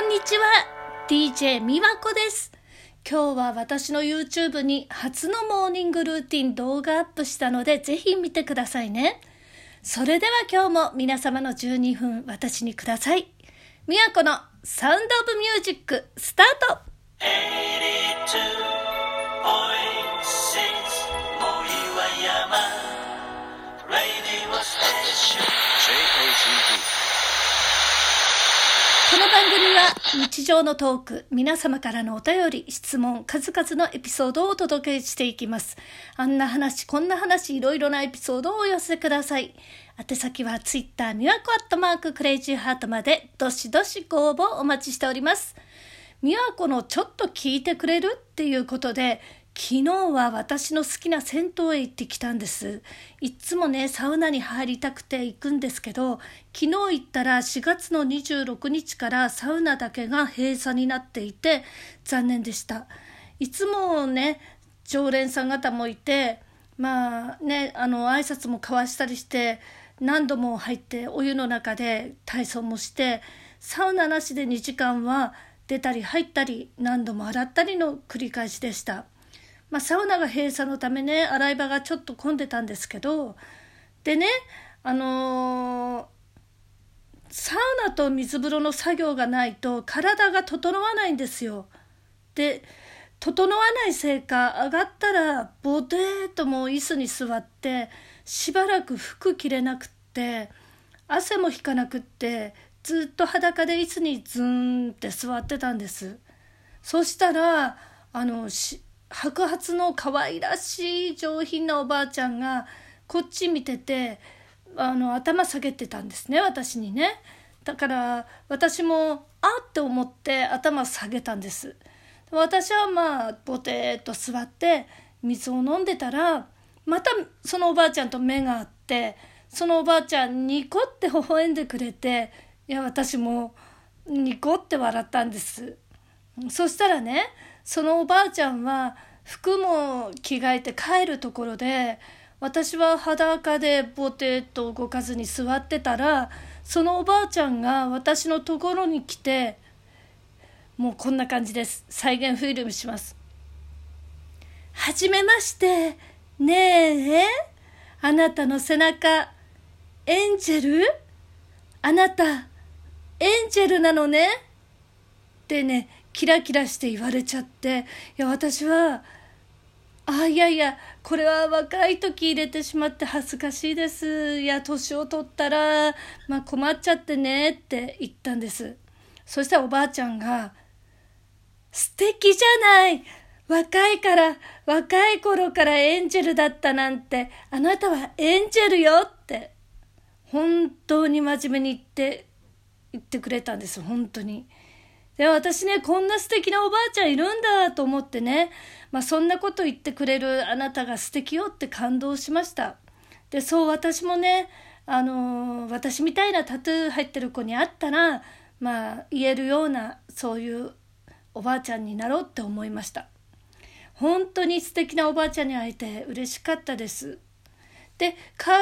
こんにちは。DJ みわこです。今日は私の YouTube に初のモーニングルーティン動画アップしたのでぜひ見てくださいね。それでは今日も皆様の12分私にください。みわこのサウンドオブミュージックスタート。日常のトーク、皆様からのお便り、質問、数々のエピソードをお届けしていきます。あんな話、こんな話、いろいろなエピソードをお寄せください。宛先は Twitter、みわこアットマーククレイジーハートまで、どしどしご応募お待ちしております。みわこのちょっと聞いてくれるっていうことで、昨日は私の好きな銭湯へ行ってきたんです。いつもね、サウナに入りたくて行くんですけど、昨日行ったら4月の26日からサウナだけが閉鎖になっていて、残念でした。いつもね、常連さん方もいて、まあね、あの、挨拶も交わしたりして、何度も入ってお湯の中で体操もして、サウナなしで2時間は出たり入ったり何度も洗ったりの繰り返しでした。まあ、サウナが閉鎖のためね洗い場がちょっと混んでたんですけどでねあのー、サウナと水風呂の作業がないと体が整わないんですよ。で整わないせいか上がったらボテーともう椅子に座ってしばらく服着れなくって汗も引かなくってずっと裸で椅子にズーンって座ってたんです。そしたらあのし白髪の可愛らしい上品なおばあちゃんがこっち見ててあの頭下げてたんですね私にね。だから私もあって思って頭下げたんです。私はまあボテーっと座って水を飲んでたらまたそのおばあちゃんと目が合ってそのおばあちゃんニコって微笑んでくれていや私もニコって笑ったんです。そしたらねそのおばあちゃんは服も着替えて帰るところで私は裸でボテッと動かずに座ってたらそのおばあちゃんが私のところに来てもうこんな感じです。再現フィルムします。はじめまして。ねえ。あなたの背中エンジェル？あなたエンジェルなのね？ってねキラキラして言われちゃって、いや、私は、あ、いやいや、これは若い時入れてしまって恥ずかしいです。いや、年を取ったら、まあ困っちゃってねって言ったんです。そしたらおばあちゃんが、素敵じゃない若いから、若い頃からエンジェルだったなんて、あなたはエンジェルよって、本当に真面目に言って、言ってくれたんです、本当に。で私ねこんな素敵なおばあちゃんいるんだと思ってね、まあ、そんなこと言ってくれるあなたが素敵よって感動しました。でそう私もねあのー、私みたいなタトゥー入ってる子に会ったらまあ言えるようなそういうおばあちゃんになろうって思いました。本当に素敵なおばあちゃんに会えて嬉しかったです。で帰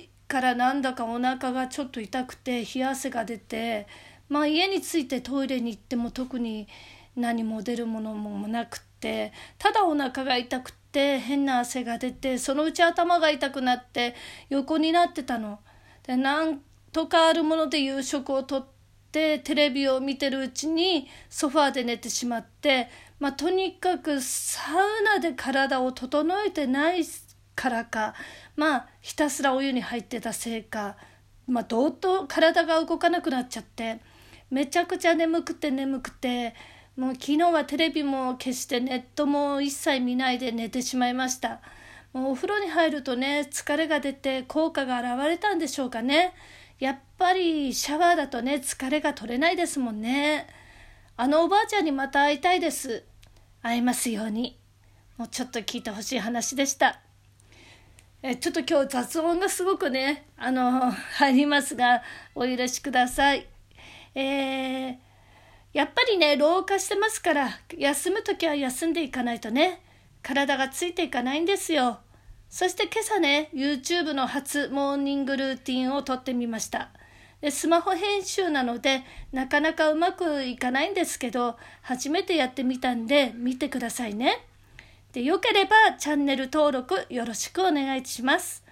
り道からなんだかお腹がちょっと痛くて冷や汗が出てまあ家に着いてトイレに行っても特に何も出るものもなくってただお腹が痛くって変な汗が出てそのうち頭が痛くなって横になってたの。でなんとかあるもので夕食をとってテレビを見てるうちにソファーで寝てしまって、まあ、とにかくサウナで体を整えてないからかまあひたすらお湯に入ってたせいか、まあ、どうと体が動かなくなっちゃって。めちゃくちゃ眠くて眠くてもう昨日はテレビも消してネットも一切見ないで寝てしまいました。もうお風呂に入るとね疲れが出て効果が現れたんでしょうかね。やっぱりシャワーだとね疲れが取れないですもんね。あのおばあちゃんにまた会いたいです。会えますように。もうちょっと聞いてほしい話でした。えちょっと今日雑音がすごくねあの入りますがお許しください。えー、やっぱりね老化してますから休む時は休んでいかないとね体がついていかないんですよそして今朝ね YouTube の初モーニングルーティンを撮ってみましたでスマホ編集なのでなかなかうまくいかないんですけど初めてやってみたんで見てくださいね。でよければチャンネル登録よろしくお願いします。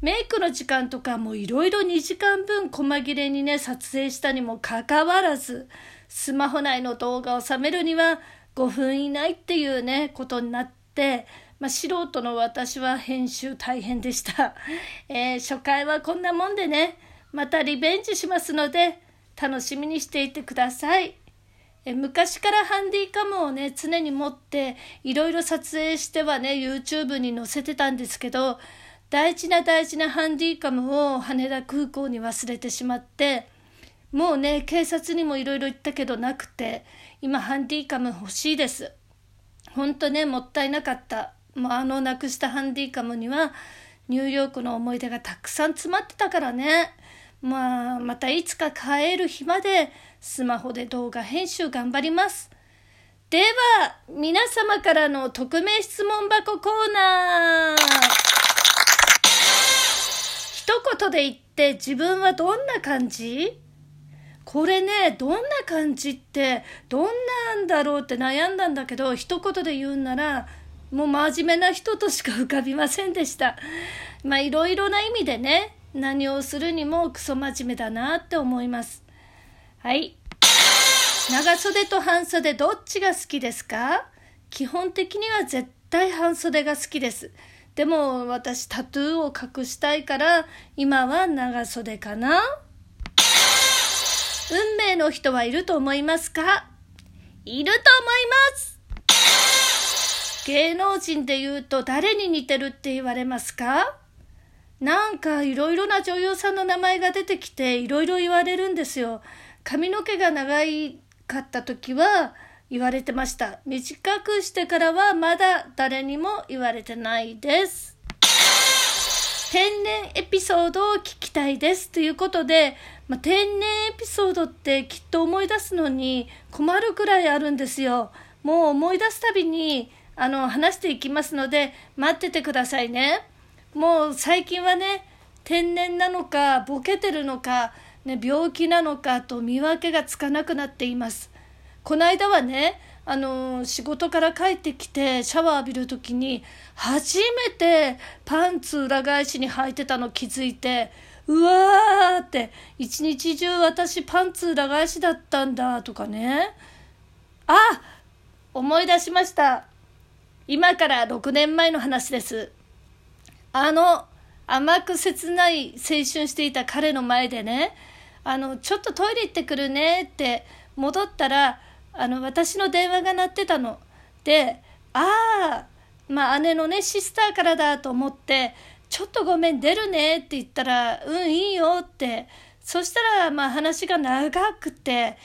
メイクの時間とかもいろいろ2時間分細切れにね撮影したにもかかわらずスマホ内の動画を収めるには5分以内っていうねことになって、まあ、素人の私は編集大変でした、えー、初回はこんなもんでねまたリベンジしますので楽しみにしていてください。昔からハンディカムをね常に持っていろいろ撮影してはね YouTube に載せてたんですけど大事な大事なハンディカムを羽田空港に忘れてしまってもうね警察にもいろいろ言ったけどなくて今ハンディカム欲しいです。ほんとねもったいなかった。もうあのなくしたハンディカムにはニューヨークの思い出がたくさん詰まってたからね。まあまたいつか帰る日までスマホで動画編集頑張ります。では皆様からの匿名質問箱コーナー一言で言って自分はどんな感じ？これねどんな感じってどんなんだろうって悩んだんだけど一言で言うならもう真面目な人としか浮かびませんでした。まあいろいろな意味でね何をするにもクソ真面目だなって思います。はい。長袖と半袖どっちが好きですか？基本的には絶対半袖が好きです。でも私タトゥーを隠したいから今は長袖かな。運命の人はいると思いますか？いると思います。芸能人で言うと誰に似てるって言われますか？なんかいろいろな女優さんの名前が出てきていろいろ言われるんですよ。髪の毛が長かった時は言われてました。短くしてからはまだ誰にも言われてないです。天然エピソードを聞きたいですということで、まあ、天然エピソードってきっと思い出すのに困るくらいあるんですよ。もう思い出すたびにあの話していきますので待っててくださいね。もう最近はね天然なのかボケてるのか、ね、病気なのかと見分けがつかなくなっています。この間はねあの仕事から帰ってきてシャワー浴びる時に初めてパンツ裏返しに履いてたの気づいてうわーって一日中私パンツ裏返しだったんだとかね。あ思い出しました。今から6年前の話です。あの甘く切ない青春していた彼の前でねあのちょっとトイレ行ってくるねって戻ったらあの私の電話が鳴ってたの。でああまあ姉のねシスターからだと思って「ちょっとごめん出るね」って言ったら「うんいいよ」ってそしたらまあ話が長くて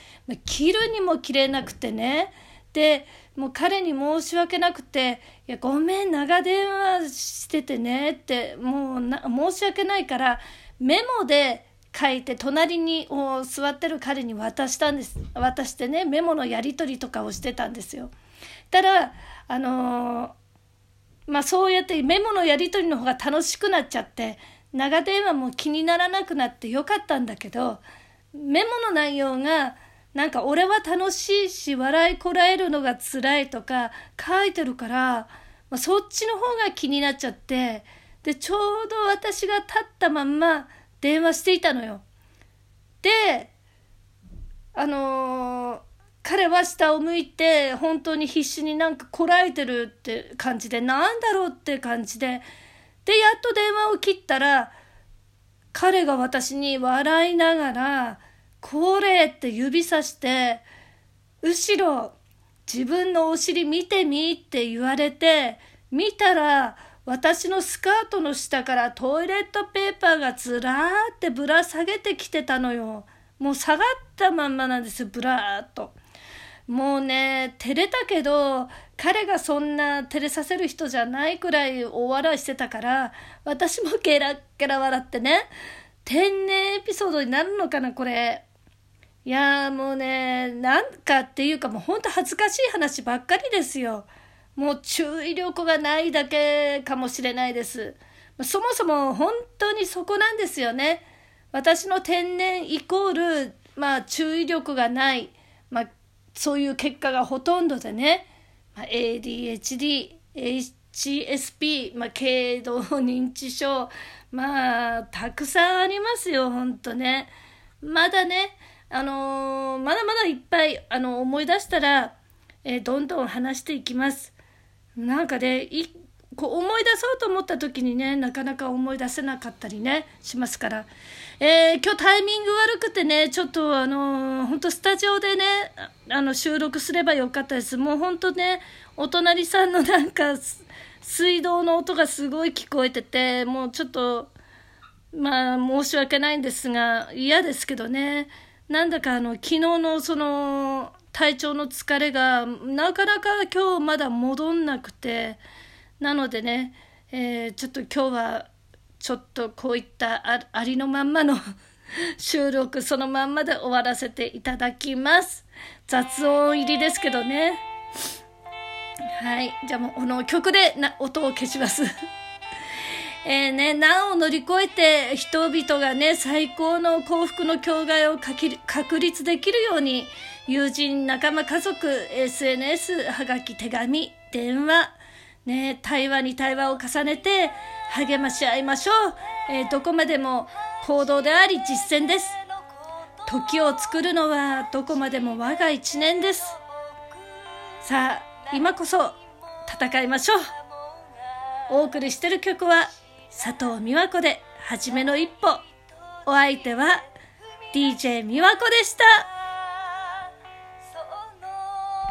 切るにも切れなくてねでもう彼に申し訳なくて「いやごめん長電話しててね」ってもう申し訳ないからメモで書いて隣に座ってる彼に渡したんです渡してねメモのやり取りとかをしてたんですよ。たらあのー、まあそうやってメモのやり取りの方が楽しくなっちゃって長電話も気にならなくなってよかったんだけどメモの内容がなんか俺は楽しいし笑いこらえるのが辛いとか書いてるから、まあ、そっちの方が気になっちゃってでちょうど私が立ったまんま電話していたのよ。で、あのー、彼は下を向いて本当に必死になんかこらえてるって感じでなんだろうって感じででやっと電話を切ったら彼が私に笑いながら「これ」って指さして後ろ自分のお尻見てみって言われて見たら私のスカートの下からトイレットペーパーがずらーってぶら下げてきてたのよ。もう下がったまんまなんですよ、ぶらーっと。もうね、照れたけど、彼がそんな照れさせる人じゃないくらい大笑いしてたから、私もゲラッゲラ笑ってね、天然エピソードになるのかな、これ。いやもうね、なんかっていうかもうほんと恥ずかしい話ばっかりですよ。もう注意力がないだけかもしれないです。そもそも本当にそこなんですよね。私の天然イコール、まあ、注意力がない、まあ、そういう結果がほとんどでね、まあ、ADHD、HSP、まあ、軽度認知症、まあ、たくさんありますよ、ほんとね。まだね、あのー、まだまだいっぱい、あの、思い出したら、えー、どんどん話していきます。なんかね、いこう思い出そうと思った時にねなかなか思い出せなかったりねしますから、えー、今日タイミング悪くてねちょっとあの本当スタジオでねあの収録すればよかったです。もう本当ねお隣さんのなんか水道の音がすごい聞こえててもうちょっとまあ申し訳ないんですが嫌ですけどね。なんだかあの昨日のその体調の疲れがなかなか今日まだ戻んなくて。なのでね、えー、ちょっと今日はちょっとこういったありのまんまの 収録そのまんまで終わらせていただきます。雑音入りですけどね。はい。じゃあもうこの曲でな音を消します。えね、難を乗り越えて人々がね、最高の幸福の境界を確立できるように、友人、仲間、家族、SNS、はがき、手紙、電話、ね、対話に対話を重ねて励まし合いましょう。えー、どこまでも行動であり実践です。時を作るのはどこまでも我が一年です。さあ、今こそ戦いましょう。お送りしてる曲は佐藤美和子で、はじめの一歩。お相手は DJ 美和子でした。